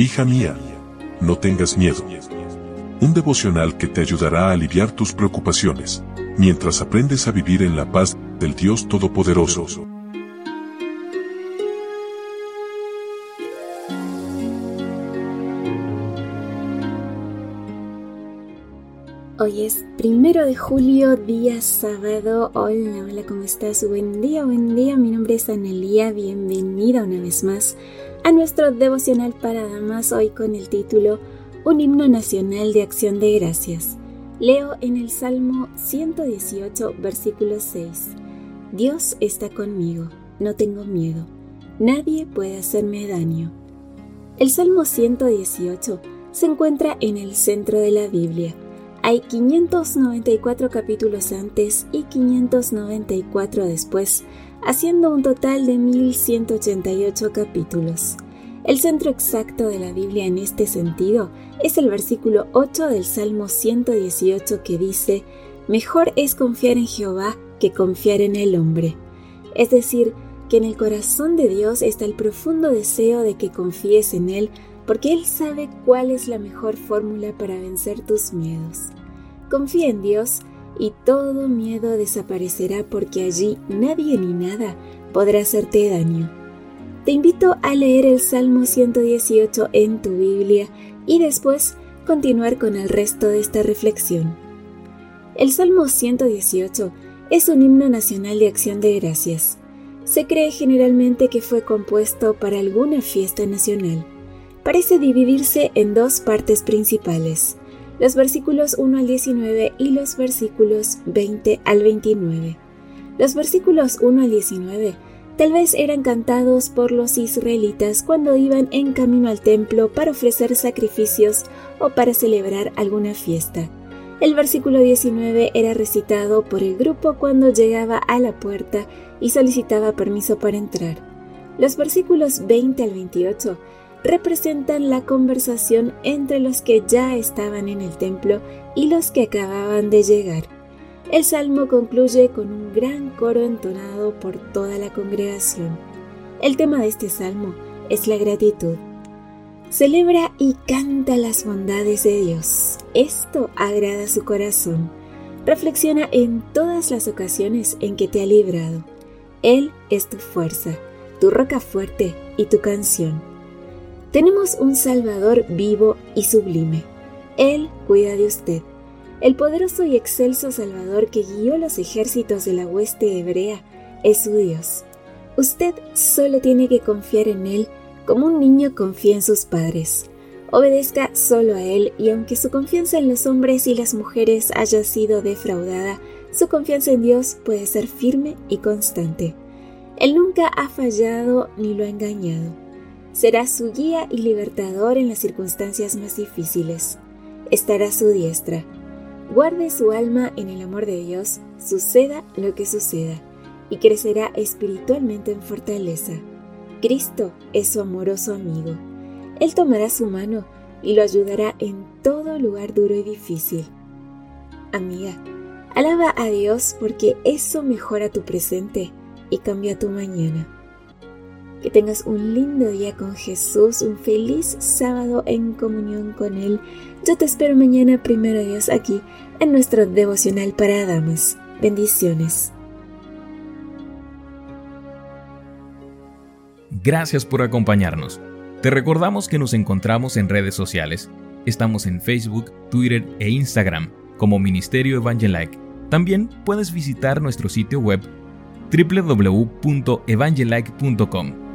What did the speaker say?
Hija mía, no tengas miedo. Un devocional que te ayudará a aliviar tus preocupaciones, mientras aprendes a vivir en la paz del Dios Todopoderoso. Hoy es primero de julio, día sábado. Hola, hola, ¿cómo estás? Buen día, buen día. Mi nombre es Anelia. Bienvenida una vez más a nuestro devocional para damas. Hoy con el título Un himno nacional de acción de gracias. Leo en el Salmo 118, versículo 6. Dios está conmigo, no tengo miedo. Nadie puede hacerme daño. El Salmo 118 se encuentra en el centro de la Biblia hay 594 capítulos antes y 594 después, haciendo un total de 1188 capítulos. El centro exacto de la Biblia en este sentido es el versículo 8 del Salmo 118 que dice, Mejor es confiar en Jehová que confiar en el hombre. Es decir, que en el corazón de Dios está el profundo deseo de que confíes en Él porque Él sabe cuál es la mejor fórmula para vencer tus miedos. Confía en Dios y todo miedo desaparecerá porque allí nadie ni nada podrá hacerte daño. Te invito a leer el Salmo 118 en tu Biblia y después continuar con el resto de esta reflexión. El Salmo 118 es un himno nacional de acción de gracias. Se cree generalmente que fue compuesto para alguna fiesta nacional parece dividirse en dos partes principales, los versículos 1 al 19 y los versículos 20 al 29. Los versículos 1 al 19 tal vez eran cantados por los israelitas cuando iban en camino al templo para ofrecer sacrificios o para celebrar alguna fiesta. El versículo 19 era recitado por el grupo cuando llegaba a la puerta y solicitaba permiso para entrar. Los versículos 20 al 28 representan la conversación entre los que ya estaban en el templo y los que acababan de llegar. El salmo concluye con un gran coro entonado por toda la congregación. El tema de este salmo es la gratitud. Celebra y canta las bondades de Dios. Esto agrada su corazón. Reflexiona en todas las ocasiones en que te ha librado. Él es tu fuerza, tu roca fuerte y tu canción. Tenemos un Salvador vivo y sublime. Él cuida de usted. El poderoso y excelso Salvador que guió los ejércitos de la hueste hebrea es su Dios. Usted solo tiene que confiar en Él como un niño confía en sus padres. Obedezca solo a Él y aunque su confianza en los hombres y las mujeres haya sido defraudada, su confianza en Dios puede ser firme y constante. Él nunca ha fallado ni lo ha engañado será su guía y libertador en las circunstancias más difíciles. Estará a su diestra. Guarde su alma en el amor de Dios, suceda lo que suceda, y crecerá espiritualmente en fortaleza. Cristo es su amoroso amigo. Él tomará su mano y lo ayudará en todo lugar duro y difícil. Amiga, alaba a Dios porque eso mejora tu presente y cambia tu mañana. Que tengas un lindo día con Jesús, un feliz sábado en comunión con Él. Yo te espero mañana, primero Dios, aquí en nuestro devocional para damas. Bendiciones. Gracias por acompañarnos. Te recordamos que nos encontramos en redes sociales. Estamos en Facebook, Twitter e Instagram como Ministerio Evangelike. También puedes visitar nuestro sitio web www.evangelike.com